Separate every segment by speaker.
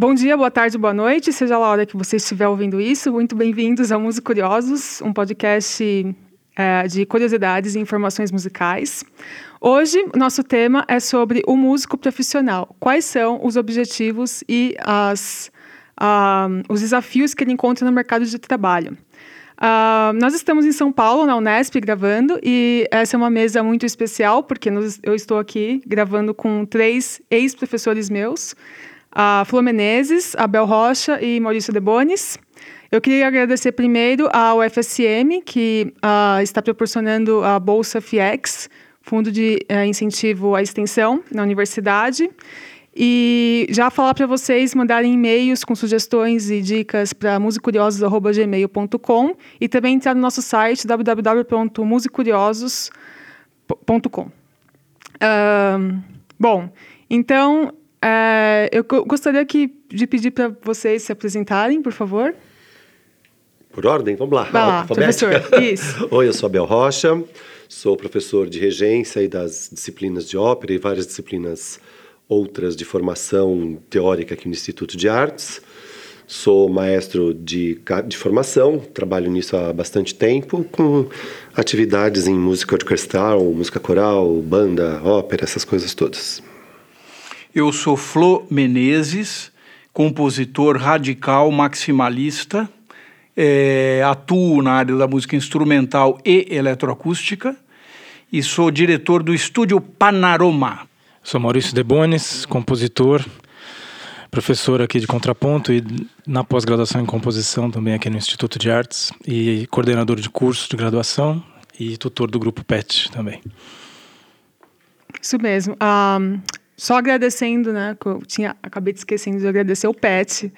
Speaker 1: Bom dia, boa tarde, boa noite, seja lá a hora que você estiver ouvindo isso. Muito bem-vindos ao Músico Curiosos, um podcast é, de curiosidades e informações musicais. Hoje, nosso tema é sobre o músico profissional. Quais são os objetivos e as, uh, os desafios que ele encontra no mercado de trabalho? Uh, nós estamos em São Paulo, na Unesp, gravando, e essa é uma mesa muito especial, porque eu estou aqui gravando com três ex-professores meus, a Flor Menezes, Abel Rocha e Maurício Debones. Eu queria agradecer primeiro ao UFSM, que uh, está proporcionando a Bolsa FIEX, Fundo de uh, Incentivo à Extensão na universidade. E já falar para vocês mandarem e-mails com sugestões e dicas para musicuriosos.gmail.com e também entrar no nosso site www.musicuriosos.com. Uh, bom, então uh, eu gostaria que, de pedir para vocês se apresentarem, por favor.
Speaker 2: Por ordem? Vamos lá.
Speaker 1: Vai lá, professor. Isso.
Speaker 2: Oi, eu sou Abel Rocha, sou professor de regência e das disciplinas de ópera e várias disciplinas outras de formação teórica aqui no Instituto de Artes. Sou maestro de, de formação, trabalho nisso há bastante tempo, com atividades em música orquestral, música coral, banda, ópera, essas coisas todas.
Speaker 3: Eu sou Flo Menezes, compositor radical maximalista, é, atuo na área da música instrumental e eletroacústica e sou diretor do estúdio Panorama,
Speaker 4: Sou Maurício Debones, compositor, professor aqui de contraponto e na pós-graduação em composição também aqui no Instituto de Artes e coordenador de curso de graduação e tutor do grupo PET também.
Speaker 1: Isso mesmo. Um, só agradecendo, né? Eu tinha, acabei de esquecendo de agradecer o PET,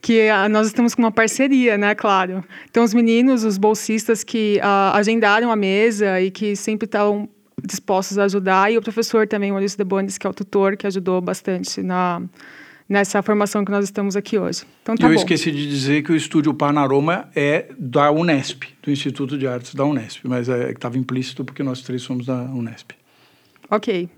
Speaker 1: que uh, nós estamos com uma parceria, né? Claro. Então, os meninos, os bolsistas que uh, agendaram a mesa e que sempre estão dispostos a ajudar, e o professor também, Maurício Debones, que é o tutor, que ajudou bastante na, nessa formação que nós estamos aqui hoje.
Speaker 3: Então, tá Eu bom. esqueci de dizer que o estúdio Panorama é da Unesp, do Instituto de Artes da Unesp, mas é, estava implícito porque nós três somos da Unesp.
Speaker 1: Ok.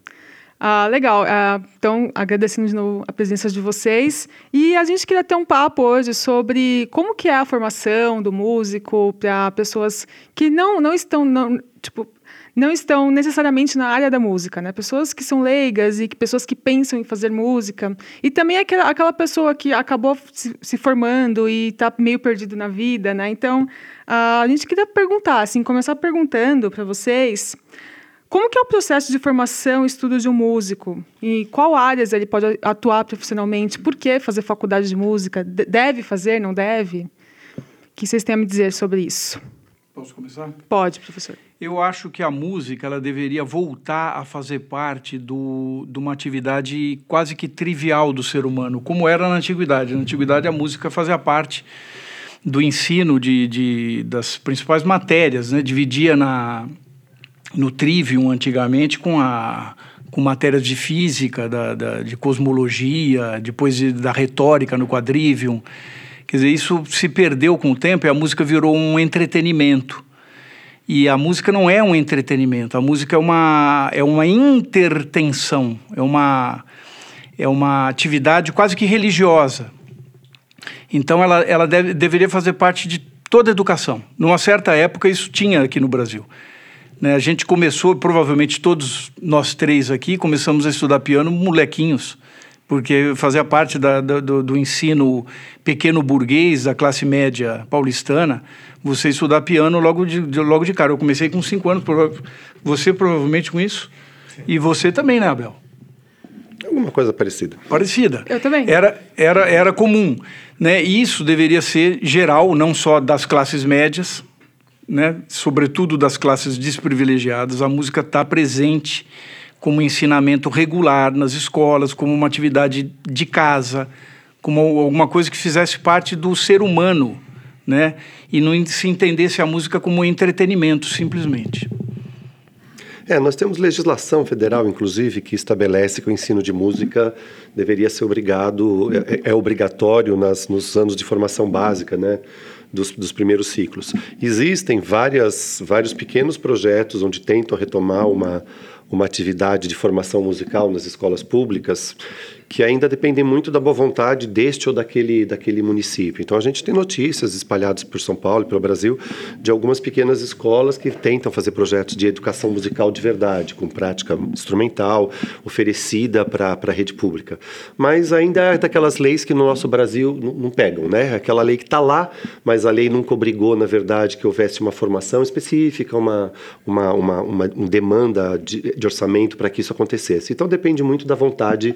Speaker 1: Ah, legal. Ah, então, agradecendo de novo a presença de vocês. E a gente queria ter um papo hoje sobre como que é a formação do músico para pessoas que não, não estão, não, tipo, não estão necessariamente na área da música, né? Pessoas que são leigas e que, pessoas que pensam em fazer música. E também aquela, aquela pessoa que acabou se, se formando e está meio perdido na vida, né? Então, a gente queria perguntar, assim, começar perguntando para vocês como que é o processo de formação e estudo de um músico? E qual áreas ele pode atuar profissionalmente? Por que fazer faculdade de música? Deve fazer, não deve? O que vocês têm a me dizer sobre isso?
Speaker 3: Posso começar?
Speaker 1: Pode, professor.
Speaker 3: Eu acho que a música ela deveria voltar a fazer parte do, de uma atividade quase que trivial do ser humano, como era na antiguidade. Na antiguidade, a música fazia parte do ensino de, de das principais matérias, né? dividia na, no trivium antigamente com a com matérias de física, da, da de cosmologia, depois de, da retórica no quadrivium. Quer dizer, isso se perdeu com o tempo e a música virou um entretenimento. E a música não é um entretenimento, a música é uma, é uma intertensão, é uma, é uma atividade quase que religiosa. Então ela, ela deve, deveria fazer parte de toda a educação. Numa certa época isso tinha aqui no Brasil. Né? A gente começou, provavelmente todos nós três aqui, começamos a estudar piano molequinhos porque fazia parte da, do, do, ensino pequeno burguês da classe média paulistana, você estudar piano logo de, de logo de cara. Eu comecei com cinco anos, você provavelmente com isso, Sim. e você também, né, Abel?
Speaker 2: Alguma coisa parecida.
Speaker 3: Parecida.
Speaker 1: Eu também.
Speaker 3: Era, era, era comum. Né? E isso deveria ser geral, não só das classes médias, né? sobretudo das classes desprivilegiadas. A música está presente como ensinamento regular nas escolas, como uma atividade de casa, como alguma coisa que fizesse parte do ser humano, né? E não se entendesse a música como entretenimento, simplesmente.
Speaker 2: É, nós temos legislação federal, inclusive, que estabelece que o ensino de música deveria ser obrigado, é, é obrigatório nas, nos anos de formação básica, né? Dos, dos, primeiros ciclos. Existem várias, vários pequenos projetos onde tentam retomar uma, uma atividade de formação musical nas escolas públicas que ainda dependem muito da boa vontade deste ou daquele, daquele município. Então a gente tem notícias espalhadas por São Paulo e pelo Brasil de algumas pequenas escolas que tentam fazer projetos de educação musical de verdade, com prática instrumental, oferecida para a rede pública. Mas ainda é daquelas leis que no nosso Brasil não, pegam, né? Aquela lei que está lá, mas a lei nunca obrigou, na verdade, que houvesse uma formação específica, uma, uma, uma, uma, uma demanda de, de orçamento para que isso acontecesse. Então depende muito da vontade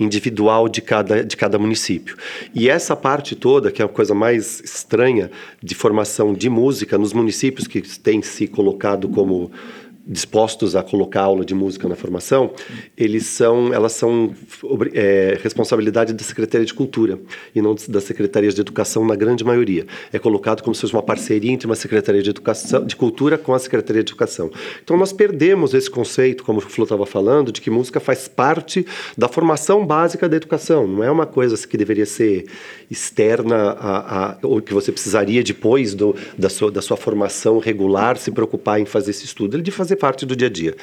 Speaker 2: individual individual de cada, de cada município. E essa parte toda, que é a coisa mais estranha de formação de música nos municípios que têm se colocado como dispostos a colocar aula de música na formação, eles são, elas são é, responsabilidade da Secretaria de Cultura e não das secretarias de Educação na grande maioria. É colocado como se fosse uma parceria entre uma Secretaria de Educação, de Cultura com a Secretaria de Educação. Então nós perdemos esse conceito, como o Flo estava falando, de que música faz parte da formação básica da educação. Não é uma coisa que deveria ser externa a, a ou que você precisaria depois do, da, sua, da sua formação regular se preocupar em fazer esse estudo. Ele de fazer fazer parte do dia a dia.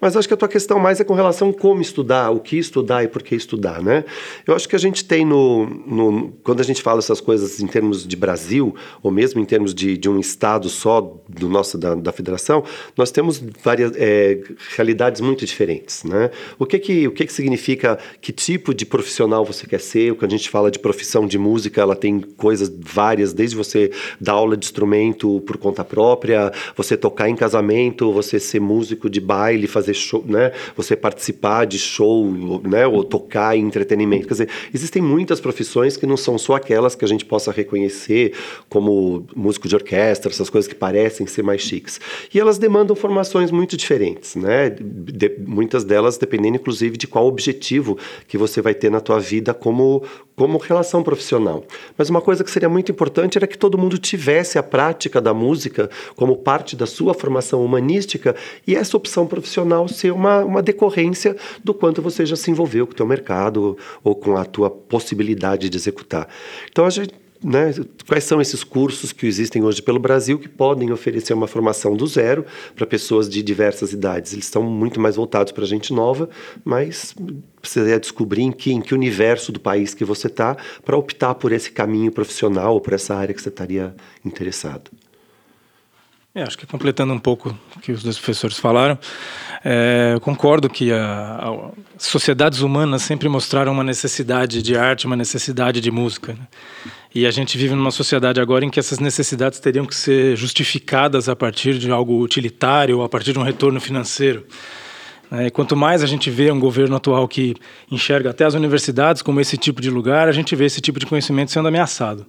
Speaker 2: Mas acho que a tua questão mais é com relação a como estudar, o que estudar e por que estudar, né? Eu acho que a gente tem no, no quando a gente fala essas coisas em termos de Brasil, ou mesmo em termos de, de um estado só do nosso da, da federação, nós temos várias é, realidades muito diferentes, né? O que que o que que significa que tipo de profissional você quer ser? O que a gente fala de profissão de música, ela tem coisas várias, desde você dar aula de instrumento por conta própria, você tocar em casamento, você ser ser músico de baile, fazer show, né? Você participar de show, né? Ou tocar em entretenimento. Quer dizer, existem muitas profissões que não são só aquelas que a gente possa reconhecer como músico de orquestra, essas coisas que parecem ser mais chiques. E elas demandam formações muito diferentes, né? De, muitas delas dependendo, inclusive, de qual objetivo que você vai ter na tua vida como como relação profissional. Mas uma coisa que seria muito importante era que todo mundo tivesse a prática da música como parte da sua formação humanística e essa opção profissional ser uma, uma decorrência do quanto você já se envolveu com o teu mercado ou com a tua possibilidade de executar. Então a gente né, quais são esses cursos que existem hoje pelo Brasil que podem oferecer uma formação do zero para pessoas de diversas idades? Eles estão muito mais voltados para gente nova, mas precisaria descobrir em que, em que universo do país que você está para optar por esse caminho profissional ou por essa área que você estaria interessado.
Speaker 4: É, acho que completando um pouco o que os dois professores falaram, é, concordo que a, a, sociedades humanas sempre mostraram uma necessidade de arte, uma necessidade de música. Né? E a gente vive numa sociedade agora em que essas necessidades teriam que ser justificadas a partir de algo utilitário, a partir de um retorno financeiro. Né? E quanto mais a gente vê um governo atual que enxerga até as universidades como esse tipo de lugar, a gente vê esse tipo de conhecimento sendo ameaçado.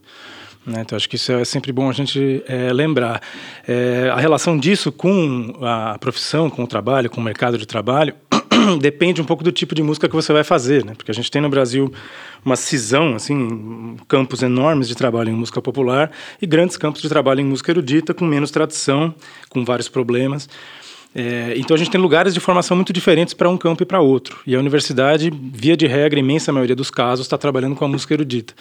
Speaker 4: Né? Então, acho que isso é sempre bom a gente é, lembrar. É, a relação disso com a profissão, com o trabalho, com o mercado de trabalho, depende um pouco do tipo de música que você vai fazer, né? Porque a gente tem no Brasil uma cisão, assim, campos enormes de trabalho em música popular e grandes campos de trabalho em música erudita com menos tradição, com vários problemas. É, então a gente tem lugares de formação muito diferentes para um campo e para outro. E a universidade, via de regra, imensa maioria dos casos, está trabalhando com a música erudita.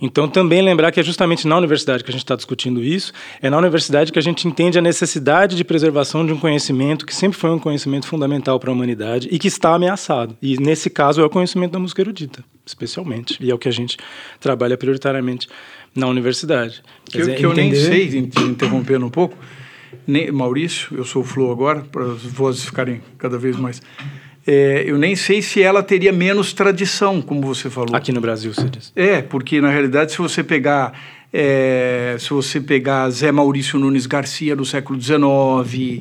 Speaker 4: Então, também lembrar que é justamente na universidade que a gente está discutindo isso, é na universidade que a gente entende a necessidade de preservação de um conhecimento que sempre foi um conhecimento fundamental para a humanidade e que está ameaçado. E, nesse caso, é o conhecimento da música erudita, especialmente. E é o que a gente trabalha prioritariamente na universidade.
Speaker 3: Que, dizer, que eu nem sei, interrompendo um pouco, nem, Maurício, eu sou o Flo agora, para as vozes ficarem cada vez mais é, eu nem sei se ela teria menos tradição, como você falou.
Speaker 4: Aqui no Brasil, você diz.
Speaker 3: É, porque na realidade, se você pegar, é, se você pegar Zé Maurício Nunes Garcia do século XIX,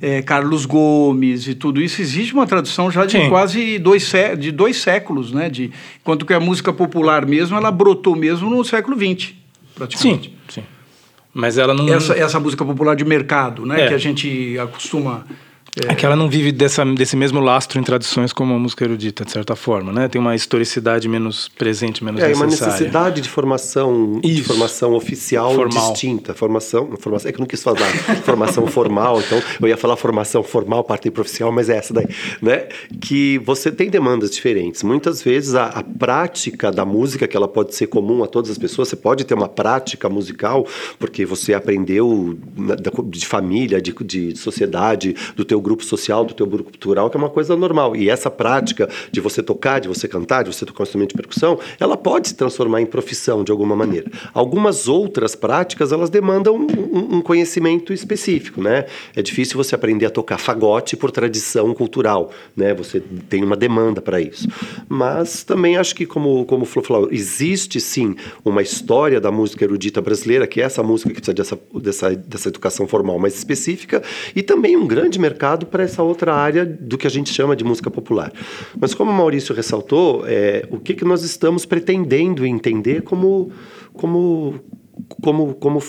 Speaker 3: é, Carlos Gomes e tudo isso, existe uma tradução já de Sim. quase dois, de dois séculos, né? De, enquanto que a música popular mesmo, ela brotou mesmo no século XX, praticamente.
Speaker 4: Sim, sim. Mas ela não...
Speaker 3: Essa, essa música popular de mercado, né? É. Que a gente acostuma
Speaker 4: é. é que ela não vive dessa, desse mesmo lastro em tradições como a música erudita, de certa forma, né? Tem uma historicidade menos presente, menos é, necessária.
Speaker 2: É, uma necessidade de formação, de formação oficial formal. distinta. Formação, formação, é que eu não quis falar formação formal, então eu ia falar formação formal, parte profissional, mas é essa daí, né? Que você tem demandas diferentes. Muitas vezes a, a prática da música, que ela pode ser comum a todas as pessoas, você pode ter uma prática musical, porque você aprendeu de família, de, de sociedade, do teu grupo social, do teu grupo cultural, que é uma coisa normal. E essa prática de você tocar, de você cantar, de você tocar um instrumento de percussão, ela pode se transformar em profissão de alguma maneira. Algumas outras práticas, elas demandam um, um conhecimento específico, né? É difícil você aprender a tocar fagote por tradição cultural, né? Você tem uma demanda para isso. Mas também acho que, como, como o Flo falou, existe sim uma história da música erudita brasileira, que é essa música que precisa dessa, dessa, dessa educação formal mais específica, e também um grande mercado para essa outra área do que a gente chama de música popular. Mas como o Maurício ressaltou, é, o que, que nós estamos pretendendo entender como, como, como, como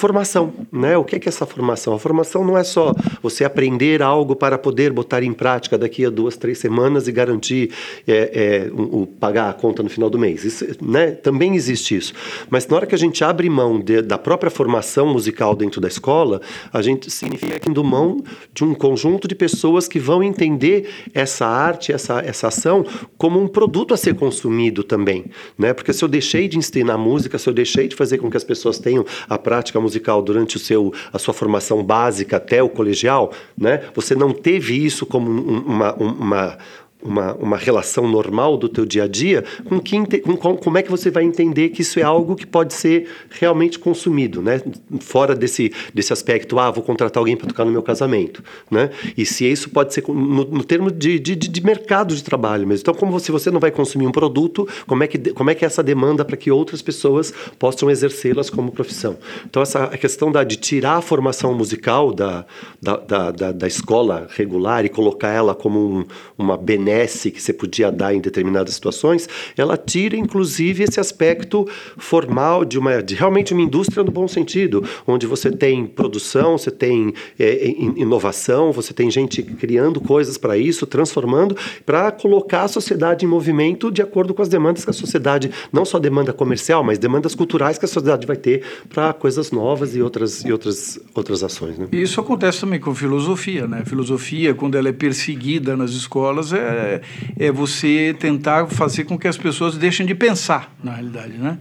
Speaker 2: formação, né? O que é, que é essa formação? A formação não é só você aprender algo para poder botar em prática daqui a duas, três semanas e garantir é, é, o, pagar a conta no final do mês. Isso, né? Também existe isso. Mas na hora que a gente abre mão de, da própria formação musical dentro da escola, a gente significa indo mão de um conjunto de pessoas que vão entender essa arte, essa, essa ação como um produto a ser consumido também, né? Porque se eu deixei de ensinar música, se eu deixei de fazer com que as pessoas tenham a prática musical musical durante o seu, a sua formação básica até o colegial, né? Você não teve isso como uma, uma, uma, uma relação normal do teu dia a dia, com, que, com como é que você vai entender que isso é algo que pode ser realmente consumido, né? Fora desse, desse aspecto, ah, vou contratar alguém para tocar no meu casamento, né? E se isso pode ser no, no termo de, de, de, mercado de trabalho mesmo. Então, como se você não vai consumir um produto, como é que, como é, que é essa demanda para que outras pessoas possam exercê-las como profissão? Então, essa a questão da, de tirar a formação musical da, da, da, da, da escola regular e colocar ela como um, uma benéfica que você podia dar em determinadas situações, ela tira inclusive esse aspecto formal de uma de realmente uma indústria no bom sentido, onde você tem produção, você tem é, inovação, você tem gente criando coisas para isso, transformando, para colocar a sociedade em movimento de acordo com as demandas que a sociedade, não só demanda comercial, mas demandas culturais que a sociedade vai ter para coisas novas e outras, e outras, outras ações. Né?
Speaker 3: Isso acontece também com filosofia. Né? filosofia, quando ela é perseguida nas escolas, é, é, é, você tentar fazer com que as pessoas deixem de pensar, na realidade, né?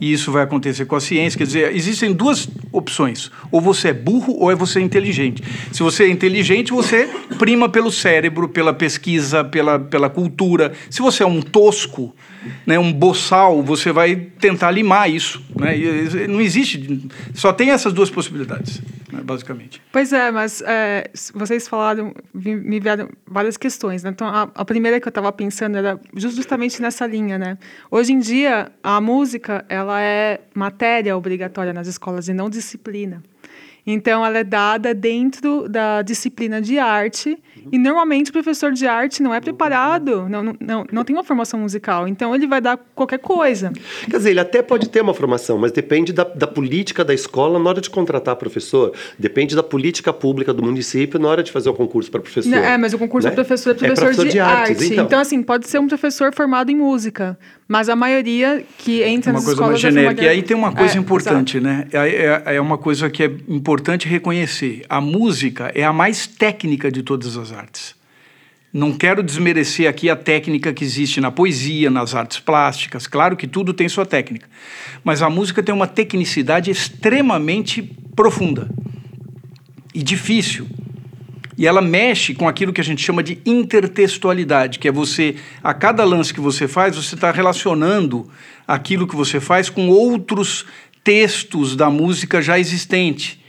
Speaker 3: E isso vai acontecer com a ciência. Quer dizer, existem duas opções: ou você é burro ou é você inteligente. Se você é inteligente, você prima pelo cérebro, pela pesquisa, pela, pela cultura. Se você é um tosco, né, um boçal, você vai tentar limar isso. Né? E não existe, só tem essas duas possibilidades, né, basicamente.
Speaker 1: Pois é, mas é, vocês falaram, me vieram várias questões. Né? Então, a, a, primeira que eu estava pensando era justamente nessa linha. Né? Hoje em dia, a música ela é matéria obrigatória nas escolas e não disciplina. Então, ela é dada dentro da disciplina de arte e normalmente o professor de arte não é preparado, não, não, não tem uma formação musical, então ele vai dar qualquer coisa.
Speaker 2: Quer dizer, ele até pode ter uma formação, mas depende da, da política da escola na hora de contratar professor, depende da política pública do município na hora de fazer o concurso para professor. Não,
Speaker 1: é, mas o concurso né? para professor é professor, é professor de, de artes, arte. Então. então, assim, pode ser um professor formado em música, mas a maioria que entra
Speaker 3: uma
Speaker 1: nas
Speaker 3: coisa
Speaker 1: escolas...
Speaker 3: mais genérica. E aí tem uma coisa é, importante, né? É, é, é uma coisa que é importante reconhecer. A música é a mais técnica de todas as artes. Não quero desmerecer aqui a técnica que existe na poesia, nas artes plásticas. Claro que tudo tem sua técnica. Mas a música tem uma tecnicidade extremamente profunda e difícil. E ela mexe com aquilo que a gente chama de intertextualidade, que é você, a cada lance que você faz, você está relacionando aquilo que você faz com outros textos da música já existente,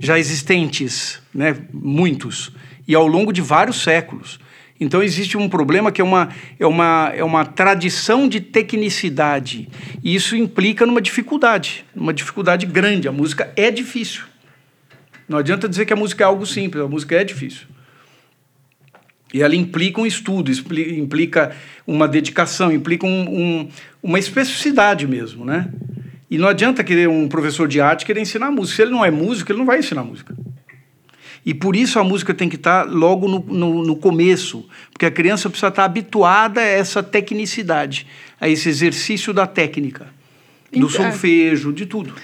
Speaker 3: já existentes, né? muitos, e ao longo de vários séculos. Então existe um problema que é uma, é uma, é uma tradição de tecnicidade. E isso implica numa dificuldade, uma dificuldade grande. A música é difícil. Não adianta dizer que a música é algo simples, a música é difícil. E ela implica um estudo, implica uma dedicação, implica um, um, uma especificidade mesmo, né? E não adianta querer um professor de arte querer ensinar música. Se ele não é músico, ele não vai ensinar música. E por isso a música tem que estar logo no, no, no, começo, porque a criança precisa estar habituada a essa tecnicidade, a esse exercício da técnica, do solfejo, de tudo.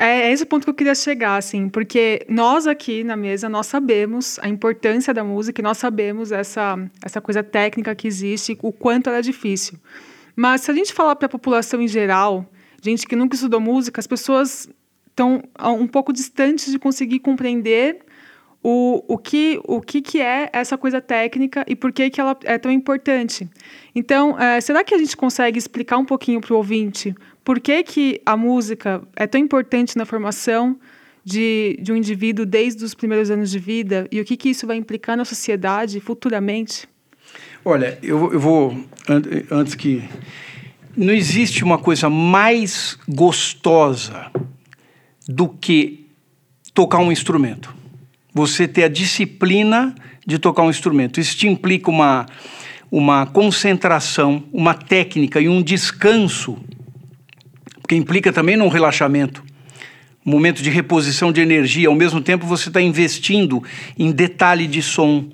Speaker 1: É, é esse o ponto que eu queria chegar, assim, porque nós aqui na mesa, nós sabemos a importância da música nós sabemos essa, essa coisa técnica que existe, o quanto ela é difícil. Mas se a gente falar para a população em geral, gente que nunca estudou música, as pessoas estão um pouco distantes de conseguir compreender o, o, que, o que, que é essa coisa técnica e por que, que ela é tão importante. Então, é, será que a gente consegue explicar um pouquinho para o ouvinte por que, que a música é tão importante na formação de, de um indivíduo desde os primeiros anos de vida e o que, que isso vai implicar na sociedade futuramente?
Speaker 3: Olha, eu, eu vou, antes que. Não existe uma coisa mais gostosa do que tocar um instrumento você ter a disciplina de tocar um instrumento. Isso te implica uma, uma concentração, uma técnica e um descanso, que implica também um relaxamento, um momento de reposição de energia. Ao mesmo tempo, você está investindo em detalhe de som,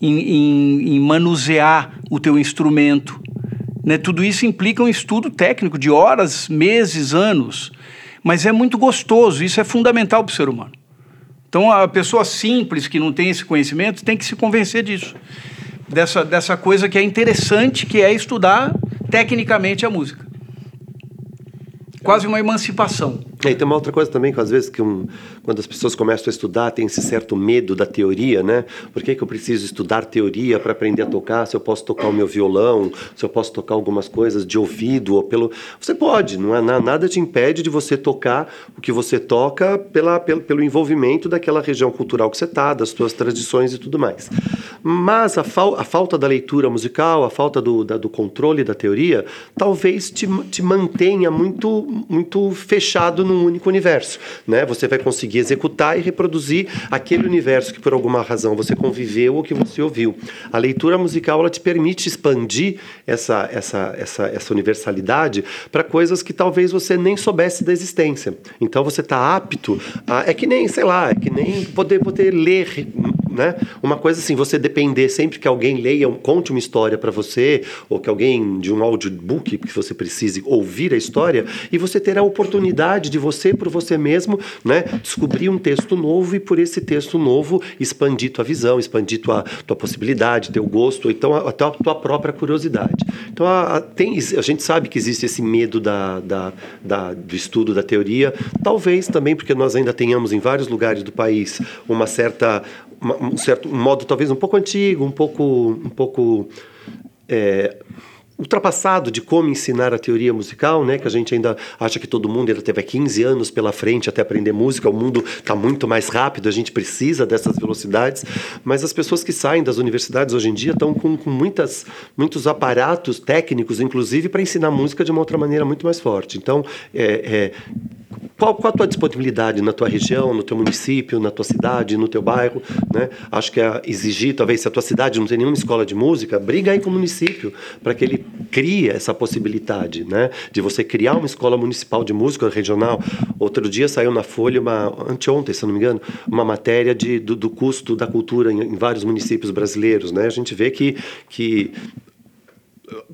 Speaker 3: em, em, em manusear o teu instrumento. Né? Tudo isso implica um estudo técnico de horas, meses, anos. Mas é muito gostoso, isso é fundamental para o ser humano. Então, a pessoa simples que não tem esse conhecimento tem que se convencer disso. Dessa, dessa coisa que é interessante, que é estudar tecnicamente a música. Quase uma emancipação.
Speaker 2: É, e tem uma outra coisa também, que às vezes que um, quando as pessoas começam a estudar, tem esse certo medo da teoria, né? Por que, que eu preciso estudar teoria para aprender a tocar? Se eu posso tocar o meu violão, se eu posso tocar algumas coisas de ouvido ou pelo... Você pode, não é nada te impede de você tocar o que você toca pela, pelo, pelo envolvimento daquela região cultural que você está, das suas tradições e tudo mais. Mas a, fal, a falta da leitura musical, a falta do, da, do controle da teoria, talvez te, te mantenha muito, muito fechado num único universo. Né? Você vai conseguir executar e reproduzir aquele universo que por alguma razão você conviveu ou que você ouviu. A leitura musical ela te permite expandir essa, essa, essa, essa universalidade para coisas que talvez você nem soubesse da existência. Então você está apto a, é que nem, sei lá, é que nem poder, poder ler né? Uma coisa assim, você depender sempre que alguém leia, conte uma história para você, ou que alguém de um audiobook que você precise ouvir a história, e você ter a oportunidade de você, por você mesmo, né, descobrir um texto novo e por esse texto novo expandir tua visão, expandir tua, tua possibilidade, teu gosto, então até a tua própria curiosidade. Então a, a, tem, a gente sabe que existe esse medo da, da, da, do estudo da teoria, talvez também porque nós ainda tenhamos em vários lugares do país uma certa um certo modo talvez um pouco antigo, um pouco, um pouco é, ultrapassado de como ensinar a teoria musical, né? Que a gente ainda acha que todo mundo ainda teve 15 anos pela frente até aprender música. O mundo está muito mais rápido, a gente precisa dessas velocidades. Mas as pessoas que saem das universidades hoje em dia estão com, com muitas, muitos aparatos técnicos, inclusive, para ensinar música de uma outra maneira muito mais forte. Então, é, é qual, qual, a tua disponibilidade na tua região, no teu município, na tua cidade, no teu bairro, né? Acho que é exigir, talvez, se a tua cidade não tem nenhuma escola de música, briga aí com o município para que ele crie essa possibilidade, né? De você criar uma escola municipal de música regional. Outro dia saiu na Folha, uma, anteontem, se não me engano, uma matéria de, do, do custo da cultura em, em vários municípios brasileiros, né? A gente vê que, que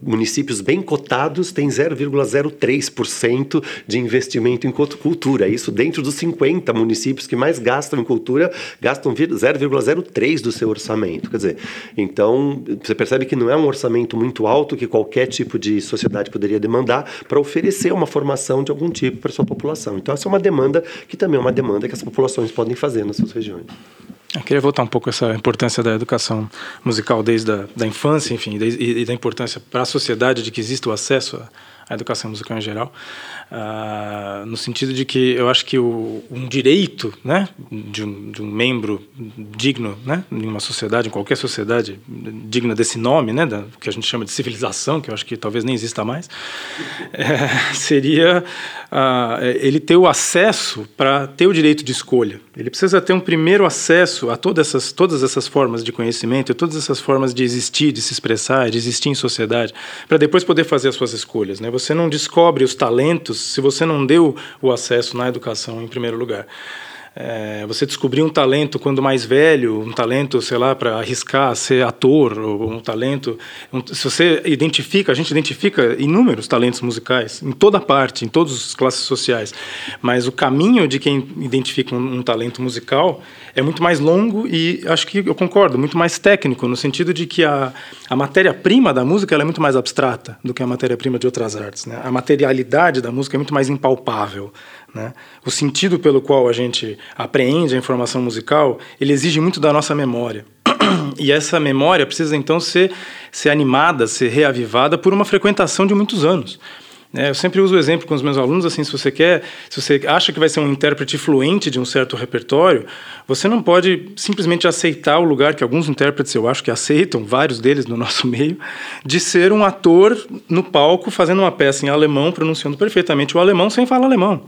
Speaker 2: municípios bem cotados têm 0,03% de investimento em cultura. Isso dentro dos 50 municípios que mais gastam em cultura, gastam 0,03% do seu orçamento. Quer dizer, então você percebe que não é um orçamento muito alto que qualquer tipo de sociedade poderia demandar para oferecer uma formação de algum tipo para sua população. Então essa é uma demanda que também é uma demanda que as populações podem fazer nas suas regiões.
Speaker 4: Eu queria voltar um pouco essa importância da educação musical desde a da infância, enfim, e, e da importância para a sociedade de que exista o acesso a a educação musical em geral, uh, no sentido de que eu acho que o, um direito né, de, um, de um membro digno né, em uma sociedade, em qualquer sociedade digna desse nome, né, da, que a gente chama de civilização, que eu acho que talvez nem exista mais, é, seria uh, ele ter o acesso para ter o direito de escolha. Ele precisa ter um primeiro acesso a todas essas, todas essas formas de conhecimento, todas essas formas de existir, de se expressar, de existir em sociedade, para depois poder fazer as suas escolhas. Né? Você não descobre os talentos se você não deu o acesso na educação em primeiro lugar. É, você descobrir um talento quando mais velho, um talento, sei lá, para arriscar ser ator, ou um talento. Um, se você identifica, a gente identifica inúmeros talentos musicais, em toda parte, em todas as classes sociais. Mas o caminho de quem identifica um, um talento musical é muito mais longo e acho que eu concordo, muito mais técnico, no sentido de que a, a matéria-prima da música é muito mais abstrata do que a matéria-prima de outras artes. Né? A materialidade da música é muito mais impalpável. Né? O sentido pelo qual a gente apreende a informação musical, ele exige muito da nossa memória. E essa memória precisa então ser, ser animada, ser reavivada por uma frequentação de muitos anos. É, eu sempre uso o exemplo com os meus alunos assim, se você quer, se você acha que vai ser um intérprete fluente de um certo repertório, você não pode simplesmente aceitar o lugar que alguns intérpretes eu acho que aceitam, vários deles no nosso meio, de ser um ator no palco fazendo uma peça em alemão, pronunciando perfeitamente o alemão sem falar alemão.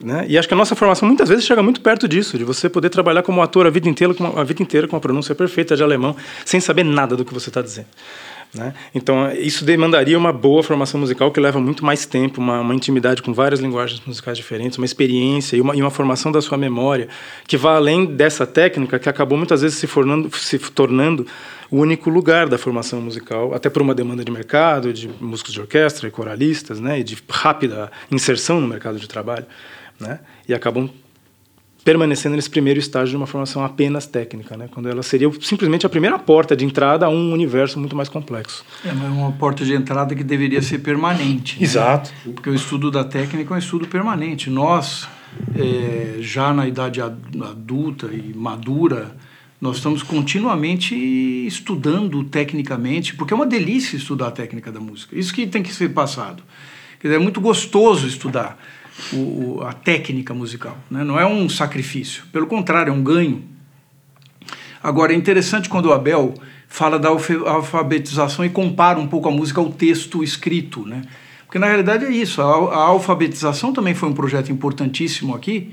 Speaker 4: Né? E acho que a nossa formação muitas vezes chega muito perto disso, de você poder trabalhar como ator a vida inteira, com uma, a vida inteira com a pronúncia perfeita de alemão, sem saber nada do que você está dizendo. Né? Então, isso demandaria uma boa formação musical que leva muito mais tempo, uma, uma intimidade com várias linguagens musicais diferentes, uma experiência e uma, e uma, formação da sua memória que vai além dessa técnica que acabou muitas vezes se, se tornando o único lugar da formação musical, até por uma demanda de mercado, de músicos de orquestra e coralistas, né? e de rápida inserção no mercado de trabalho. Né? E acabam permanecendo nesse primeiro estágio de uma formação apenas técnica, né? quando ela seria simplesmente a primeira porta de entrada a um universo muito mais complexo.
Speaker 3: É, uma porta de entrada que deveria ser permanente.
Speaker 4: Né? Exato.
Speaker 3: Porque o estudo da técnica é um estudo permanente. Nós, é, já na idade adulta e madura, nós estamos continuamente estudando tecnicamente, porque é uma delícia estudar a técnica da música. Isso que tem que ser passado. Quer dizer, é muito gostoso estudar o, a técnica musical. Né? Não é um sacrifício, pelo contrário, é um ganho. Agora, é interessante quando o Abel fala da alfabetização e compara um pouco a música ao texto escrito, né? Porque na realidade é isso, a, a alfabetização também foi um projeto importantíssimo aqui.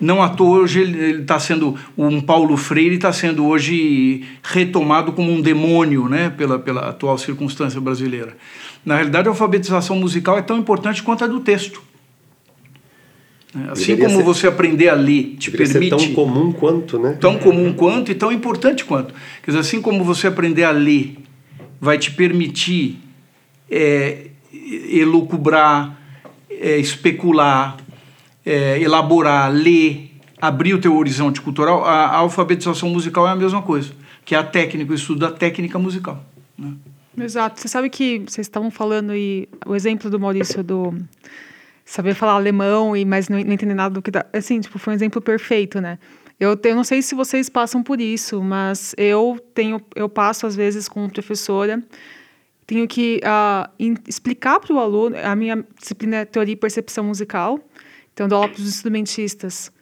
Speaker 3: Não à toa hoje ele está sendo, um Paulo Freire está sendo hoje retomado como um demônio, né? Pela, pela atual circunstância brasileira. Na realidade, a alfabetização musical é tão importante quanto a do texto. É, assim Deveria como ser, você aprender a ler te permite.
Speaker 2: tão comum quanto, né?
Speaker 3: Tão comum quanto e tão importante quanto. Quer dizer, assim como você aprender a ler vai te permitir é, elucubrar, é, especular, é, elaborar, ler, abrir o teu horizonte cultural, a, a, alfabetização musical é a mesma coisa, que é a técnica, o estudo da técnica musical. Né?
Speaker 1: Exato. Você sabe que vocês estavam falando e o exemplo do Maurício do saber falar alemão e mas não, não entender nada do que dá. Assim, tipo, foi um exemplo perfeito, né? Eu, eu não sei se vocês passam por isso, mas eu tenho, eu passo às vezes com professora, tenho que uh, in, explicar para o aluno, a minha disciplina é teoria e percepção musical, então dou aula para os instrumentistas.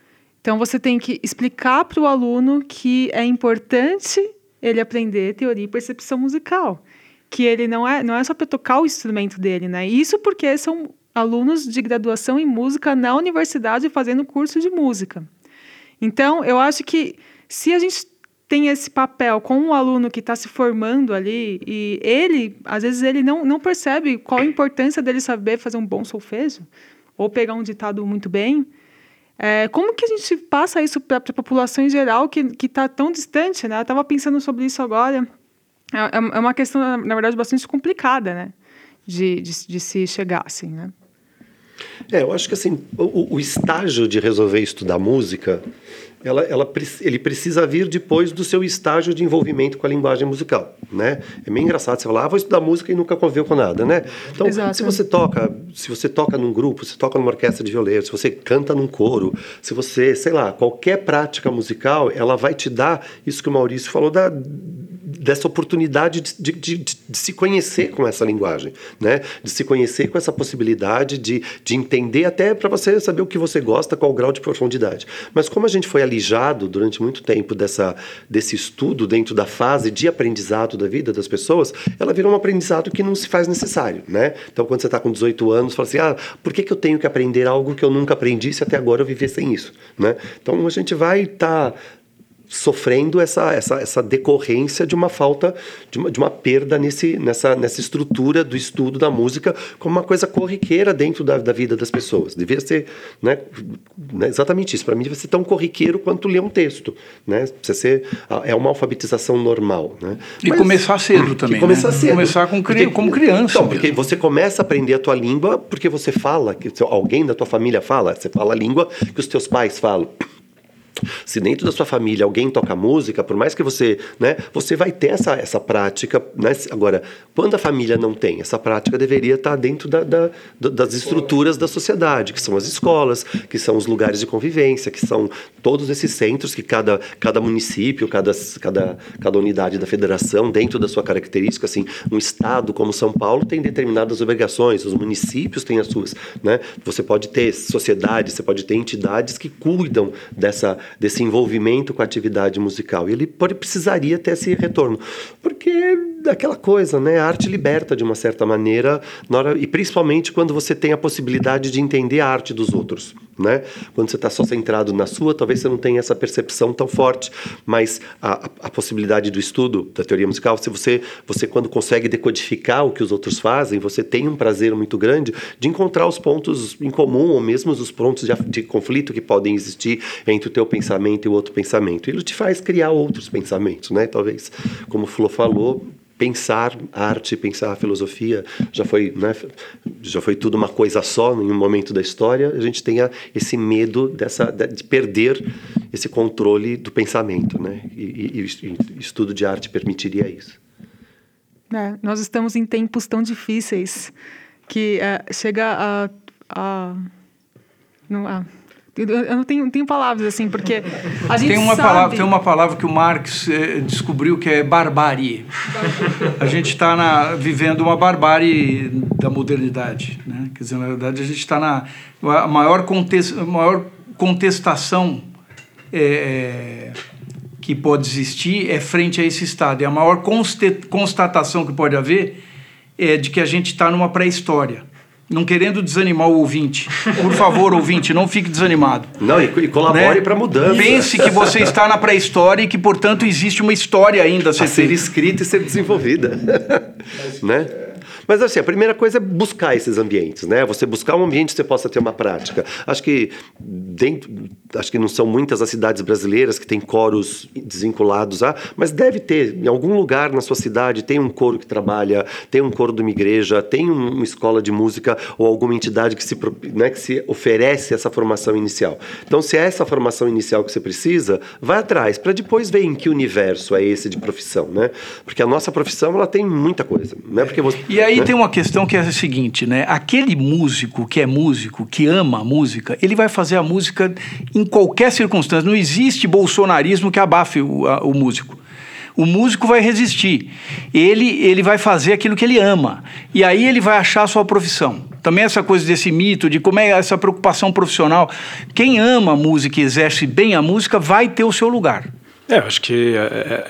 Speaker 1: Então você tem que explicar para o aluno que é importante ele aprender teoria e percepção musical, que ele não é não é só para tocar o instrumento dele, né? Isso porque são alunos de graduação em música na universidade fazendo curso de música. Então, eu acho que se a gente tem esse papel com um aluno que está se formando ali e ele, às vezes, ele não, não percebe qual a importância dele saber fazer um bom solfejo ou pegar um ditado muito bem. É, como que a gente passa isso para a população em geral que está tão distante? Né? Eu estava pensando sobre isso agora. É, é, é uma questão, na verdade, bastante complicada né? de, de, de se chegar assim, né?
Speaker 2: É, eu acho que assim, o, o estágio de resolver estudar música, ela, ela, ele precisa vir depois do seu estágio de envolvimento com a linguagem musical, né? É meio engraçado você falar, ah, vou estudar música e nunca conviveu com nada, né? Então, Exato. se você toca, se você toca num grupo, se toca numa orquestra de violeiro, se você canta num coro, se você, sei lá, qualquer prática musical, ela vai te dar isso que o Maurício falou da dessa oportunidade de, de, de, de, se conhecer com essa linguagem, né? De se conhecer com essa possibilidade de, de entender até para você saber o que você gosta, qual o grau de profundidade. Mas como a gente foi alijado durante muito tempo dessa, desse estudo dentro da fase de aprendizado da vida das pessoas, ela virou um aprendizado que não se faz necessário, né? Então quando você está com 18 anos, fala assim, ah, por que, que eu tenho que aprender algo que eu nunca aprendi se até agora eu viver sem isso, né? Então a gente vai estar tá sofrendo essa, essa, essa decorrência de uma falta, de uma, de uma perda nesse, nessa, nessa estrutura do estudo da música como uma coisa corriqueira dentro da, da vida das pessoas. Devia ser né, né exatamente isso. Para mim, devia ser tão corriqueiro quanto ler um texto. Né? Precisa ser, é uma alfabetização normal. Né?
Speaker 3: E Mas, começar cedo também.
Speaker 2: começar né? cedo.
Speaker 3: Começar com, porque, como criança.
Speaker 2: Então, porque você começa a aprender a tua língua porque você fala, que alguém da tua família fala, você fala a língua que os teus pais falam. Se dentro da sua família alguém toca música, por mais que você, né, você vai ter essa, essa prática, né? Agora, quando a família não tem, essa prática deveria estar dentro da, da, das estruturas da sociedade, que são as escolas, que são os lugares de convivência, que são todos esses centros que cada, cada município, cada, cada, cada unidade da federação, dentro da sua característica, assim, um estado como São Paulo tem determinadas obrigações, os municípios têm as suas, né? Você pode ter sociedades, você pode ter entidades que cuidam dessa desse envolvimento com a atividade musical. E ele precisaria ter esse retorno. Porque aquela coisa, né? A arte liberta de uma certa maneira, hora, e principalmente quando você tem a possibilidade de entender a arte dos outros, né? Quando você está só centrado na sua, talvez você não tenha essa percepção tão forte, mas a, a possibilidade do estudo da teoria musical, se você, você quando consegue decodificar o que os outros fazem, você tem um prazer muito grande de encontrar os pontos em comum ou mesmo os pontos de, de conflito que podem existir entre o teu pensamento e o outro pensamento. Ele te faz criar outros pensamentos, né? Talvez, como o Flo falou, pensar arte, pensar a filosofia, já foi, né, já foi tudo uma coisa só em um momento da história, a gente tenha esse medo dessa, de perder esse controle do pensamento, né? E, e, e estudo de arte permitiria isso.
Speaker 1: É, nós estamos em tempos tão difíceis que é, chega a, a, não, a eu não tenho, tenho palavras assim, porque a gente
Speaker 3: tem uma
Speaker 1: sabe...
Speaker 3: Palavra, tem uma palavra que o Marx eh, descobriu que é barbárie. a gente está vivendo uma barbárie da modernidade. Né? Quer dizer, na verdade, a gente está na a maior, contest, maior contestação é, que pode existir é frente a esse Estado. E a maior constatação que pode haver é de que a gente está numa pré-história não querendo desanimar o ouvinte. Por favor, ouvinte, não fique desanimado.
Speaker 2: Não, e, e colabore né? para mudança.
Speaker 3: Pense que você está na pré-história e que, portanto, existe uma história ainda a ser, a
Speaker 2: ser escrita e ser desenvolvida. né? Mas assim, a primeira coisa é buscar esses ambientes, né? Você buscar um ambiente que você possa ter uma prática. Acho que dentro, acho que não são muitas as cidades brasileiras que têm coros desvinculados a, mas deve ter em algum lugar na sua cidade tem um coro que trabalha, tem um coro de uma igreja, tem uma escola de música ou alguma entidade que se, né, que se oferece essa formação inicial. Então, se é essa formação inicial que você precisa, vai atrás para depois ver em que universo é esse de profissão, né? Porque a nossa profissão ela tem muita coisa, né? Porque
Speaker 3: você, e aí aí tem uma questão que é a seguinte, né? Aquele músico que é músico, que ama a música, ele vai fazer a música em qualquer circunstância. Não existe bolsonarismo que abafe o, a, o músico. O músico vai resistir. Ele, ele vai fazer aquilo que ele ama. E aí ele vai achar a sua profissão. Também essa coisa desse mito de como é essa preocupação profissional. Quem ama a música e exerce bem a música vai ter o seu lugar.
Speaker 4: É, acho que é, é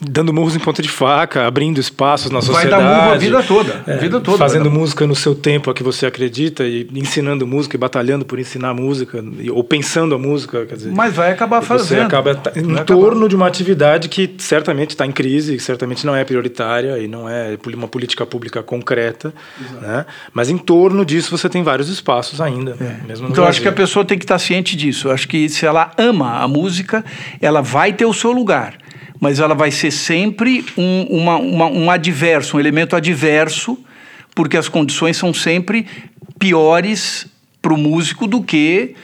Speaker 4: dando murros em ponta de faca, abrindo espaços na sociedade. Vai
Speaker 3: dar murro a vida toda. É, vida toda
Speaker 4: fazendo música no seu tempo a que você acredita e ensinando música e batalhando por ensinar música ou pensando a música. Quer dizer,
Speaker 3: Mas vai acabar fazendo. Você
Speaker 4: acaba em vai torno acabar. de uma atividade que certamente está em crise, que certamente não é prioritária e não é uma política pública concreta. Né? Mas em torno disso você tem vários espaços ainda. É. Mesmo
Speaker 3: então acho que a pessoa tem que estar ciente disso. Acho que se ela ama a música, ela vai ter o seu lugar mas ela vai ser sempre um, uma, uma, um adverso, um elemento adverso, porque as condições são sempre piores para o músico do que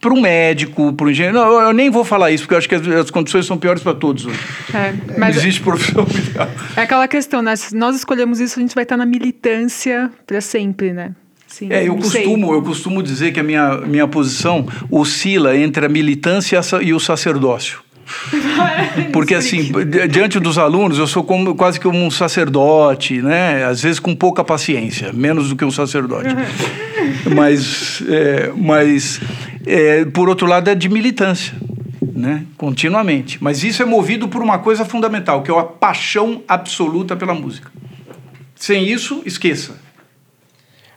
Speaker 3: para o médico, para o engenheiro. Não, eu nem vou falar isso, porque eu acho que as, as condições são piores para todos hoje. É, mas existe profissão
Speaker 1: É aquela questão, né? Se nós escolhemos isso, a gente vai estar na militância para sempre, né?
Speaker 3: Sim, é, eu costumo, eu costumo dizer que a minha, minha posição oscila entre a militância e o sacerdócio. Porque assim, diante dos alunos, eu sou como, quase que um sacerdote, né? Às vezes com pouca paciência, menos do que um sacerdote. mas, é, mas é, por outro lado, é de militância, né? Continuamente. Mas isso é movido por uma coisa fundamental, que é a paixão absoluta pela música. Sem isso, esqueça.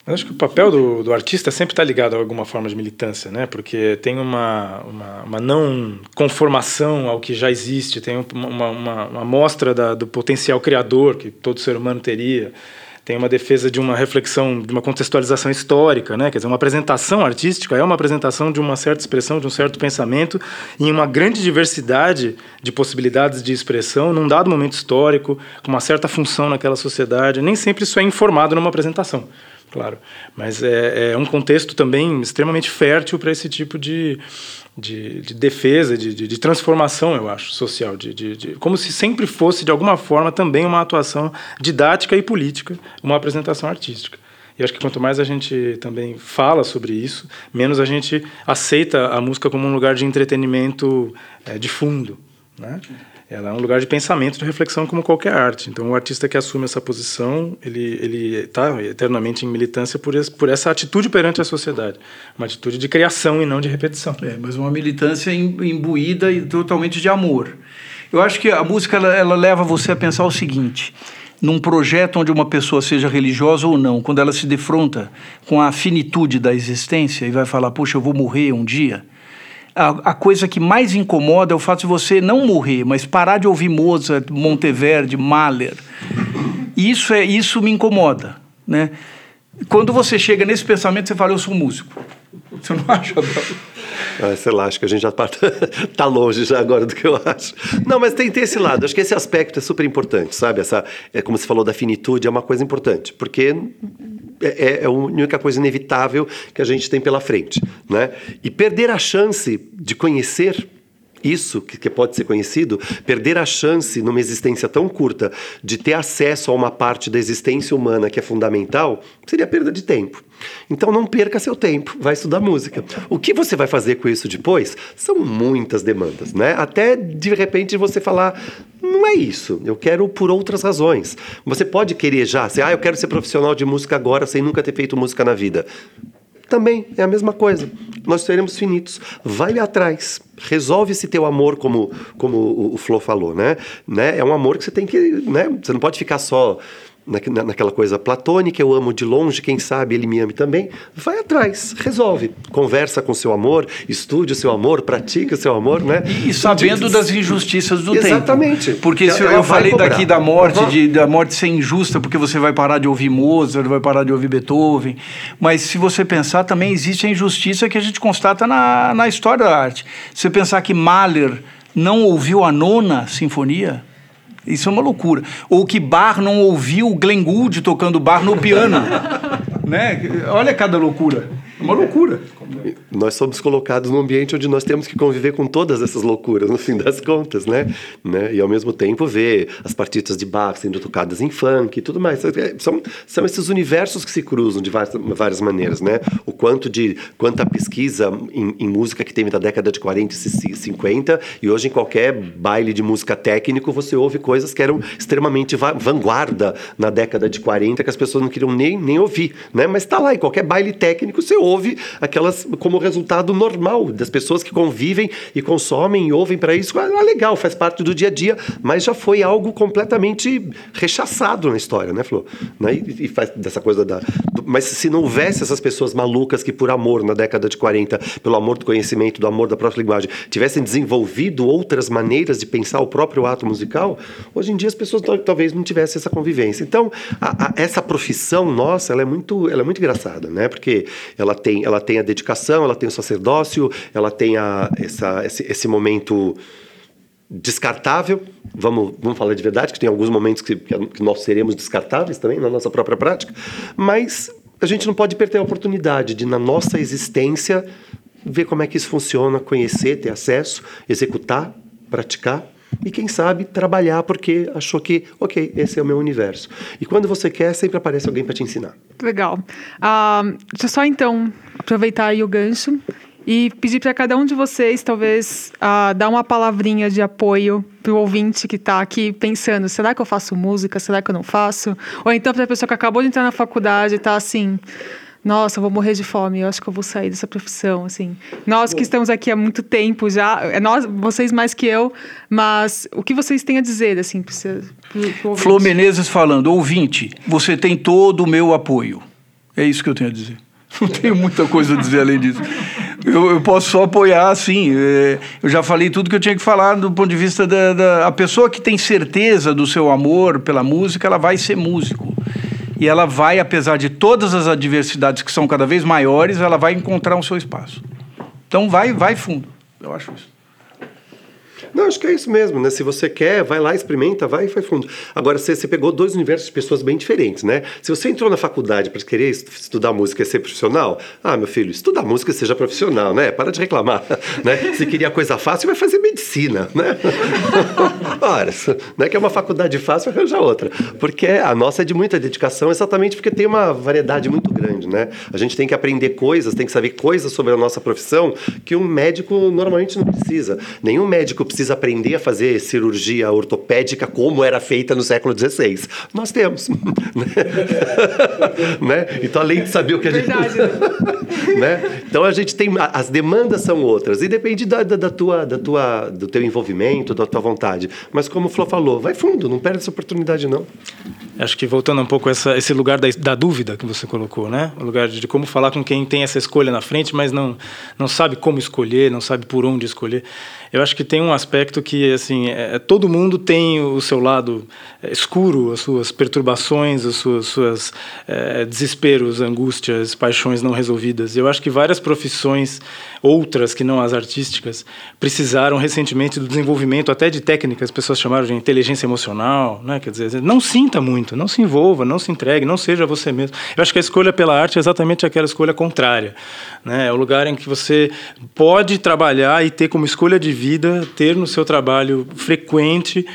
Speaker 4: Eu acho que o papel do, do artista sempre está ligado a alguma forma de militância, né? Porque tem uma, uma, uma não conformação ao que já existe, tem uma, uma, uma mostra da, do potencial criador que todo ser humano teria, tem uma defesa de uma reflexão, de uma contextualização histórica, né? Quer dizer, uma apresentação artística é uma apresentação de uma certa expressão, de um certo pensamento, em uma grande diversidade de possibilidades de expressão, num dado momento histórico, com uma certa função naquela sociedade. Nem sempre isso é informado numa apresentação. Claro, mas é, é um contexto também extremamente fértil para esse tipo de, de, de defesa, de, de, de, transformação, eu acho, social, de, como se sempre fosse, de alguma forma, também uma atuação didática e política, uma apresentação artística. E acho que quanto mais a gente também fala sobre isso, menos a gente aceita a música como um lugar de entretenimento é, de fundo. Né? Ela é um lugar de pensamento, de reflexão, como qualquer arte. Então, o artista que assume essa posição, ele está eternamente em militância por, esse, por essa atitude perante a sociedade, uma atitude de criação e não de repetição.
Speaker 3: É, mas uma militância imbuída e totalmente de amor. Eu acho que a música ela, ela leva você a pensar o seguinte: num projeto onde uma pessoa seja religiosa ou não, quando ela se defronta com a finitude da existência e vai falar, puxa, eu vou morrer um dia, a, a, coisa que mais incomoda é o fato de você não morrer, mas parar de ouvir Mozart, Monteverdi, Mahler. Isso, é, isso me incomoda. Né? Quando você chega nesse pensamento, você fala, eu sou músico. Você não acha,
Speaker 2: ah, sei lá, acho que a gente já está tá longe já agora do que eu acho. Não, mas tem, tem esse lado. Acho que esse aspecto é super importante, sabe? Essa, é como você falou da finitude, é uma coisa importante, porque é, é, é a única coisa inevitável que a gente tem pela frente, né? E perder a chance de conhecer isso que, que, pode ser conhecido, perder a chance numa existência tão curta de ter acesso a uma parte da existência humana que é fundamental, seria perda de tempo. Então não perca seu tempo, vai estudar música. O que você vai fazer com isso depois? São muitas demandas, né? Até de repente você falar, não é isso, eu quero por outras razões. Você pode querer já, assim, ah, eu quero ser profissional de música agora sem nunca ter feito música na vida também é a mesma coisa. Nós seremos finitos. Vai atrás. Resolve esse teu amor, como, como o, Flo falou, né? né? É um amor que você tem que. Né? Você não pode ficar só na, naquela coisa platônica, eu amo de longe, quem sabe ele me ame também. Vai atrás, resolve. Conversa com seu amor, estude o seu amor, pratique o seu amor, né?
Speaker 3: E, e sabendo Diz... das injustiças do
Speaker 2: Exatamente. tempo. Exatamente.
Speaker 3: Porque se eu, eu falei cobrar. daqui da morte, uhum. de, da morte ser injusta, porque você vai parar de ouvir Mozart, vai parar de ouvir Beethoven. Mas se você pensar, também existe a injustiça que a gente constata na, na história da arte. Se você pensar que Mahler não ouviu a nona sinfonia, isso é uma loucura. Ou que Bar não ouviu o Glenn Gould tocando Bar no piano. né? Olha cada loucura. É uma loucura.
Speaker 2: Nós somos colocados num ambiente onde nós temos que conviver com todas essas loucuras, no fim das contas, né? né? E ao mesmo tempo ver as partitas de Bach sendo tocadas em funk e tudo mais. É, são, são esses universos que se cruzam de várias, várias maneiras, né? O quanto de quanta pesquisa em, em, música que teve da década de 40 e 50 e hoje em qualquer baile de música técnico você ouve coisas que eram extremamente vanguarda na década de 40 que as pessoas não queriam nem, nem ouvir, né? Mas está lá, em qualquer baile técnico você ouve houve aquelas como resultado normal das pessoas que convivem e consomem e ouvem para isso. Ah, legal, faz parte do dia a dia, mas já foi algo completamente rechaçado na história, né, Flor? Né? E, e, faz dessa coisa da. Do, mas se não houvesse essas pessoas malucas que, por amor, na década de 40, pelo amor do conhecimento, do amor da própria linguagem, tivessem desenvolvido outras maneiras de pensar o próprio ato musical, hoje em dia as pessoas talvez não tivessem essa convivência. Então, a, a, essa profissão nossa, ela é muito, ela é muito engraçada, né? Porque ela tem, ela tem a dedicação, ela tem o sacerdócio, ela tem a, essa, esse, esse momento descartável. Vamos, vamos falar de verdade, que tem alguns momentos que, que nós seremos descartáveis também na nossa própria prática, mas a gente não pode perder a oportunidade de, na nossa existência, ver como é que isso funciona, conhecer, ter acesso, executar, praticar e quem sabe trabalhar porque achou que, ok, esse é o meu universo. E quando você quer, sempre aparece alguém para te ensinar.
Speaker 1: Legal. Uh, deixa eu só então aproveitar aí o gancho e pedir para cada um de vocês, talvez, uh, dar uma palavrinha de apoio para o ouvinte que está aqui pensando: será que eu faço música? Será que eu não faço? Ou então para a pessoa que acabou de entrar na faculdade e está assim nossa, eu vou morrer de fome, eu acho que eu vou sair dessa profissão, assim. Nós que estamos aqui há muito tempo já, é nós, vocês mais que eu, mas o que vocês têm a dizer, assim, para
Speaker 3: Flor Menezes falando, ouvinte, você tem todo o meu apoio. É isso que eu tenho a dizer. Não tenho muita coisa a dizer além disso. Eu, eu posso só apoiar, assim. É, eu já falei tudo que eu tinha que falar do ponto de vista da, da a pessoa que tem certeza do seu amor pela música, ela vai ser músico e ela vai, apesar de todas as adversidades que são cada vez maiores, ela vai encontrar o seu espaço. Então vai, vai fundo. Eu acho isso.
Speaker 2: Não, acho que é isso mesmo, né? Se você quer, vai lá, experimenta, vai e faz fundo. Agora, você, você pegou dois universos de pessoas bem diferentes, né? Se você entrou na faculdade para querer estudar música e ser profissional, ah, meu filho, estuda música e seja profissional, né? Para de reclamar, né? Se queria coisa fácil, vai fazer medicina, né? Ora, não é que é uma faculdade fácil, arranja outra. Porque a nossa é de muita dedicação, exatamente porque tem uma variedade muito grande, né? A gente tem que aprender coisas, tem que saber coisas sobre a nossa profissão que um médico normalmente não precisa. Nenhum médico precisa aprender a fazer cirurgia ortopédica como era feita no século XVI. Nós temos. né? Então, além de saber o que a gente. Verdade. né? Então, a gente tem. As demandas são outras. E depende da, da, da, tua, da tua, do teu envolvimento, da tua vontade. Mas, como o Flo falou, vai fundo, não perde essa oportunidade, não.
Speaker 4: Acho que voltando um pouco essa, esse lugar da, da dúvida que você colocou, né? O lugar de, de como falar com quem tem essa escolha na frente, mas não, não sabe como escolher, não sabe por onde escolher. Eu acho que tem um aspecto que, assim, é, é, todo mundo tem o seu lado é, escuro, as suas perturbações, os suas, suas é, desesperos, angústias, paixões não resolvidas. Eu acho que várias profissões, outras que não as artísticas, precisaram recentemente do desenvolvimento até de técnicas, as pessoas chamaram de inteligência emocional, né? Quer dizer, não sinta muito, não se envolva, não se entregue, não seja você mesmo. Eu acho que a escolha pela arte é exatamente aquela escolha contrária, né? É o lugar em que você pode trabalhar e ter como escolha de vida, ter no seu trabalho frequente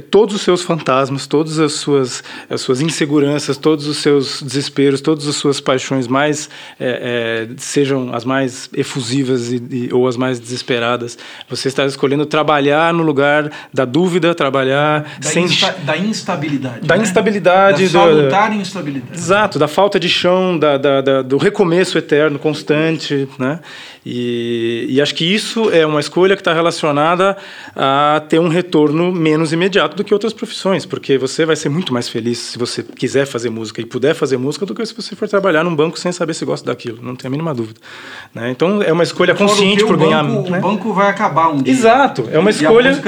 Speaker 4: todos os seus fantasmas, todas as suas, as suas inseguranças, todos os seus desesperos, todas as suas paixões mais é, é, sejam as mais efusivas e, e, ou as mais desesperadas. Você está escolhendo trabalhar no lugar da dúvida, trabalhar
Speaker 3: da
Speaker 4: sem
Speaker 3: insta, da instabilidade,
Speaker 4: da
Speaker 3: né?
Speaker 4: instabilidade,
Speaker 3: da salutar do, instabilidade.
Speaker 4: Exato, da falta de chão, da, da, da, do recomeço eterno, constante, né? E, e acho que isso é uma escolha que está relacionada a ter um retorno menos imediato do que outras profissões, porque você vai ser muito mais feliz se você quiser fazer música e puder fazer música do que se você for trabalhar num banco sem saber se gosta daquilo, não tem a mínima dúvida. Né? Então é uma escolha consciente por ganhar.
Speaker 3: Banco, né? O banco vai acabar um dia.
Speaker 4: Exato, é uma escolha.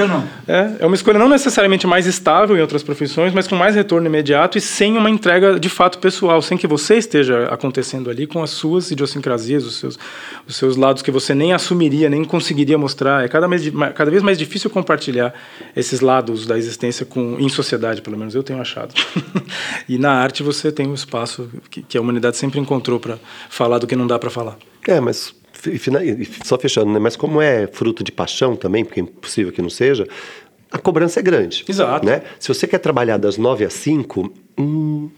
Speaker 4: É, é uma escolha não necessariamente mais estável em outras profissões, mas com mais retorno imediato e sem uma entrega de fato pessoal, sem que você esteja acontecendo ali com as suas idiosincrasias, os seus, os seus lados que você nem assumiria, nem conseguiria mostrar. É cada, vez, cada vez mais difícil compartilhar esses lados da existência com, em sociedade, pelo menos eu tenho achado. e na arte você tem um espaço que, que a humanidade sempre encontrou para falar do que não dá para falar.
Speaker 2: É, mas só fechando, né? Mas como é fruto de paixão também, porque é impossível que não seja, a cobrança é grande.
Speaker 4: Exato.
Speaker 2: Né? Se você quer trabalhar das 9 às 5, Hum,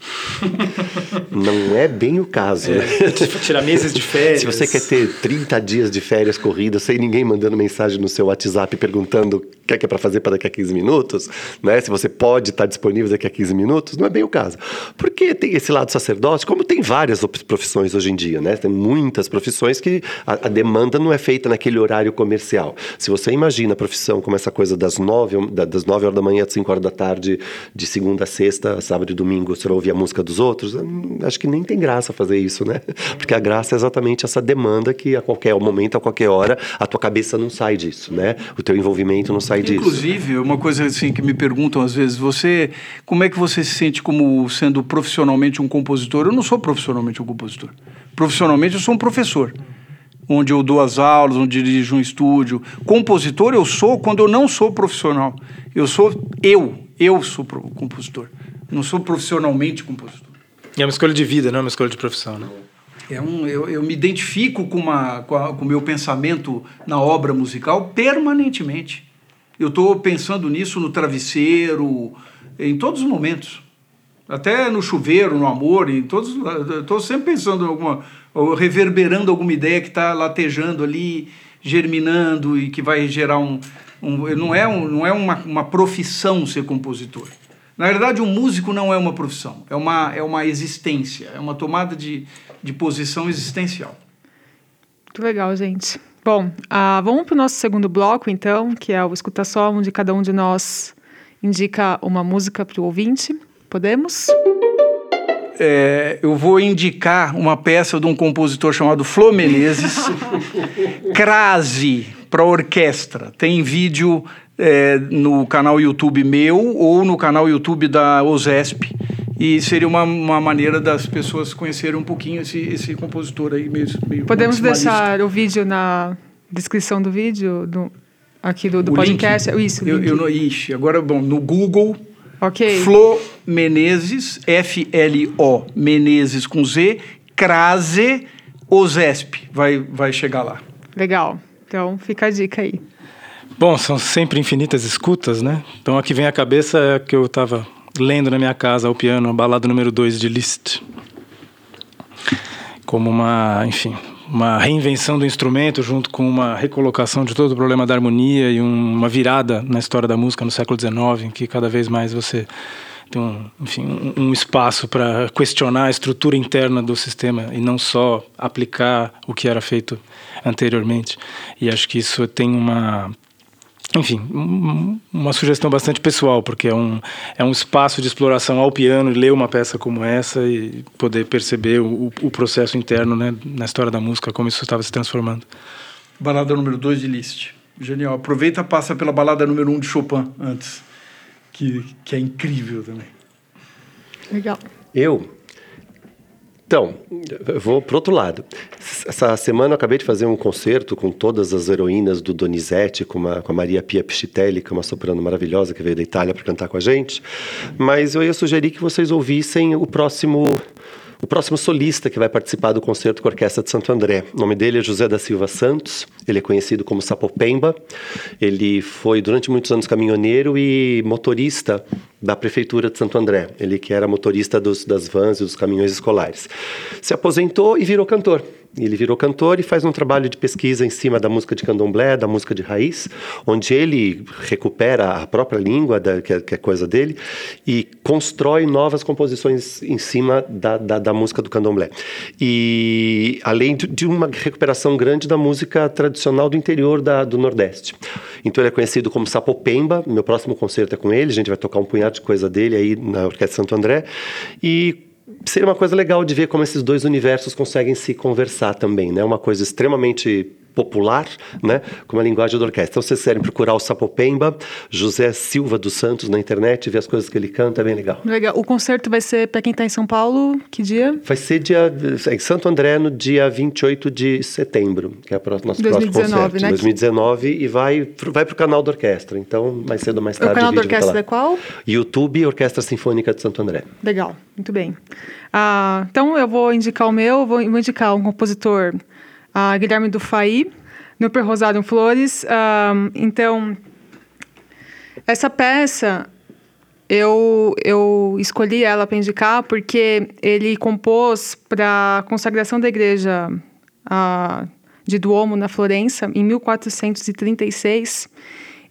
Speaker 2: não é bem o caso. É, né?
Speaker 4: Tirar meses de férias.
Speaker 2: Se você quer ter 30 dias de férias corridas sem ninguém mandando mensagem no seu WhatsApp perguntando o que é, que é para fazer para daqui a 15 minutos, né? se você pode estar disponível daqui a 15 minutos, não é bem o caso. Porque tem esse lado sacerdote, como tem várias profissões hoje em dia, né? tem muitas profissões que a, a demanda não é feita naquele horário comercial. Se você imagina a profissão como essa coisa das 9, das 9 horas da manhã às 5 horas da tarde, de segunda a sexta, sábado e domingo, domingo você vai ouvir a música dos outros, acho que nem tem graça fazer isso, né? Porque a graça é exatamente essa demanda que a qualquer momento, a qualquer hora, a tua cabeça não sai disso, né? O teu envolvimento não sai
Speaker 3: Inclusive,
Speaker 2: disso.
Speaker 3: Inclusive, uma coisa assim que me perguntam às vezes, você, como é que você se sente como sendo profissionalmente um compositor? Eu não sou profissionalmente um compositor. Profissionalmente eu sou um professor onde eu dou as aulas, onde dirijo um estúdio. Compositor eu sou quando eu não sou profissional. Eu sou eu, eu sou compositor. Não sou profissionalmente compositor.
Speaker 4: É uma escolha de vida, não é uma escolha de profissão, né?
Speaker 3: É um, eu, eu me identifico com, uma, com, a, com o meu pensamento na obra musical permanentemente. Eu estou pensando nisso no travesseiro, em todos os momentos. Até no chuveiro, no amor, em todos. Estou sempre pensando em alguma. reverberando alguma ideia que está latejando ali, germinando e que vai gerar um. um não é, um, não é uma, uma profissão ser compositor. Na verdade, um músico não é uma profissão, é uma, é uma existência, é uma tomada de, de posição existencial.
Speaker 1: Muito legal, gente. Bom, uh, vamos para o nosso segundo bloco, então, que é o Escuta Só, onde cada um de nós indica uma música para o ouvinte. Podemos?
Speaker 3: É, eu vou indicar uma peça de um compositor chamado Flo Menezes, Crase, para orquestra. Tem vídeo é, no canal YouTube meu ou no canal YouTube da OSESP. E seria uma, uma maneira das pessoas conhecerem um pouquinho esse, esse compositor aí mesmo.
Speaker 1: Podemos deixar o vídeo na descrição do vídeo? Do... aqui do, do podcast.
Speaker 3: link?
Speaker 1: Isso,
Speaker 3: Eu, eu não, ixi, agora, bom, no Google,
Speaker 1: Ok.
Speaker 3: Flo Menezes, F-L-O, Menezes com Z, Crase, Ozesp. Vai, vai chegar lá.
Speaker 1: Legal. Então fica a dica aí.
Speaker 4: Bom, são sempre infinitas escutas, né? Então a que vem cabeça é a que eu estava lendo na minha casa ao piano, a balada número 2 de Liszt. Como uma, enfim, uma reinvenção do instrumento junto com uma recolocação de todo o problema da harmonia e um- uma virada na história da música no século XIX, em que cada vez mais você tem um, enfim, um, um espaço para questionar a estrutura interna do sistema e não só aplicar o que era feito anteriormente. E acho que isso tem uma enfim, um- uma sugestão bastante pessoal, porque é um, é um espaço de exploração ao piano, ler uma peça como essa e poder perceber o, o processo interno né, na história da música, como isso estava se transformando.
Speaker 3: Balada número 2 de Liszt. Genial. Aproveita passa pela balada número 1 um de Chopin antes, que, que é incrível também.
Speaker 1: Legal.
Speaker 2: Eu? Então, eu vou pro outro lado. Essa semana eu acabei de fazer um concerto com todas as heroínas do Donizete, com, uma, com a Maria Pia Pichitelli, que é uma soprano maravilhosa que veio da Itália para cantar com a gente. Mas eu ia sugerir que vocês ouvissem o próximo o próximo solista que vai participar do concerto com a Orquestra de Santo André. O nome dele é José da Silva Santos, ele é conhecido como Sapopemba. Ele foi durante muitos anos caminhoneiro e motorista da Prefeitura de Santo André. Ele que era motorista dos, das vans e dos caminhões escolares. Se aposentou e virou cantor. Ele virou cantor e faz um trabalho de pesquisa em cima da música de candomblé, da música de raiz, onde ele recupera a própria língua, da, que, é, que é coisa dele, e constrói novas composições em cima da, da, da música do candomblé. E além de, de uma recuperação grande da música tradicional do interior da, do Nordeste. Então ele é conhecido como Sapopemba. Meu próximo concerto é com ele, a gente vai tocar um punhado de coisa dele aí na Orquestra Santo André. E seria uma coisa legal de ver como esses dois universos conseguem se conversar também, né? Uma coisa extremamente popular, né, com a linguagem da orquestra. Então, vocês quiserem procurar o Sapopemba, José Silva dos Santos na internet, ver as coisas que ele canta, é bem legal.
Speaker 1: Legal. O concerto vai ser para quem está em São Paulo, que dia?
Speaker 2: Vai ser dia, em Santo André no dia 28 de setembro, que é o nosso
Speaker 1: 2019,
Speaker 2: próximo concerto.
Speaker 1: né?
Speaker 2: 2019 e vai, vai para o canal da orquestra. Então, mais cedo ou mais
Speaker 1: o
Speaker 2: tarde.
Speaker 1: canal da
Speaker 2: vai
Speaker 1: orquestra é
Speaker 2: tá
Speaker 1: qual?
Speaker 2: YouTube Orquestra Sinfônica de Santo André.
Speaker 1: Legal, muito bem. Ah, então eu vou indicar o meu, vou indicar um compositor, ah, Guilherme Dufay, no Per Rosário Flores. Ah, então, essa peça eu, eu escolhi ela para indicar porque ele compôs para a consagração da igreja ah, de Duomo na Florença em 1436.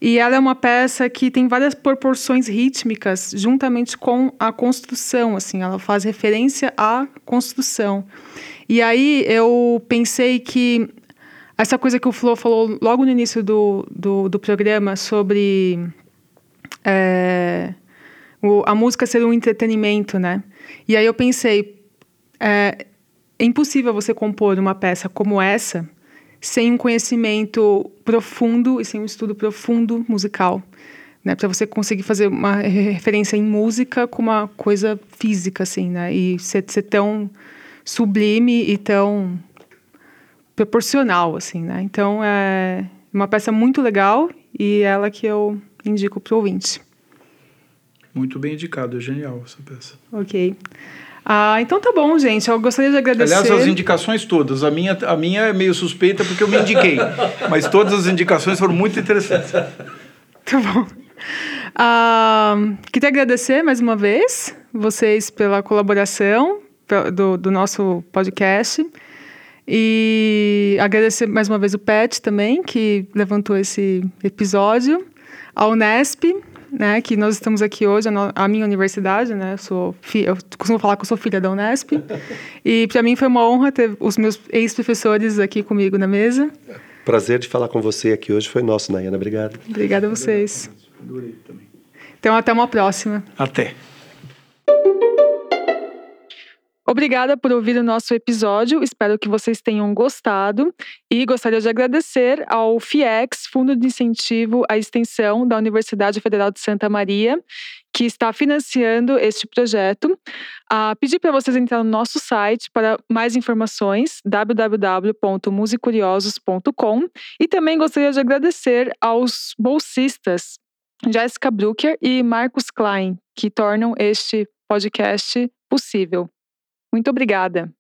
Speaker 1: E ela é uma peça que tem várias proporções rítmicas juntamente com a construção, assim, ela faz referência à construção. E aí eu pensei que essa coisa que o Flo falou logo no início do, do, do programa sobre é, o- a música ser um entretenimento, né? E aí eu pensei, é, é impossível você compor uma peça como essa sem um conhecimento profundo e sem um estudo profundo musical, né? Para você conseguir fazer uma re- referência em música com uma coisa física, assim, né? E ser, ser tão sublime e tão proporcional, assim, né? Então é uma peça muito legal e ela que eu indico para o ouvinte.
Speaker 3: Muito bem indicado, é genial essa peça.
Speaker 1: Ok. Ah, então tá bom, gente. Eu gostaria de agradecer.
Speaker 3: Aliás, as indicações todas. A minha, a minha é meio suspeita porque eu me indiquei. mas todas as indicações foram muito interessantes.
Speaker 1: Tá bom. Ah, queria agradecer mais uma vez vocês pela colaboração do, do nosso podcast. E agradecer mais uma vez o Pet também, que levantou esse episódio. A Unesp, né, que nós estamos aqui hoje, a, no- a minha universidade, né, eu, sou fi- eu costumo falar que eu sou filha da Unesp. E para mim foi uma honra ter os meus ex-professores aqui comigo na mesa.
Speaker 2: Prazer de falar com você aqui hoje foi nosso, Nayana. Obrigado.
Speaker 1: Obrigada a vocês.
Speaker 3: Adorei também.
Speaker 1: Então, até uma próxima.
Speaker 3: Até.
Speaker 1: Obrigada. Por ouvir o nosso episódio. Espero que vocês tenham gostado. E gostaria de agradecer ao FIEX, Fundo de Incentivo à Extensão da Universidade Federal de Santa Maria, que está financiando este projeto. Uh, pedir para vocês entrar no nosso site para mais informações, www.musicuriosos.com. E também gostaria de agradecer aos bolsistas Jessica Brucker e Marcos Klein, que tornam este podcast possível. Muito obrigada.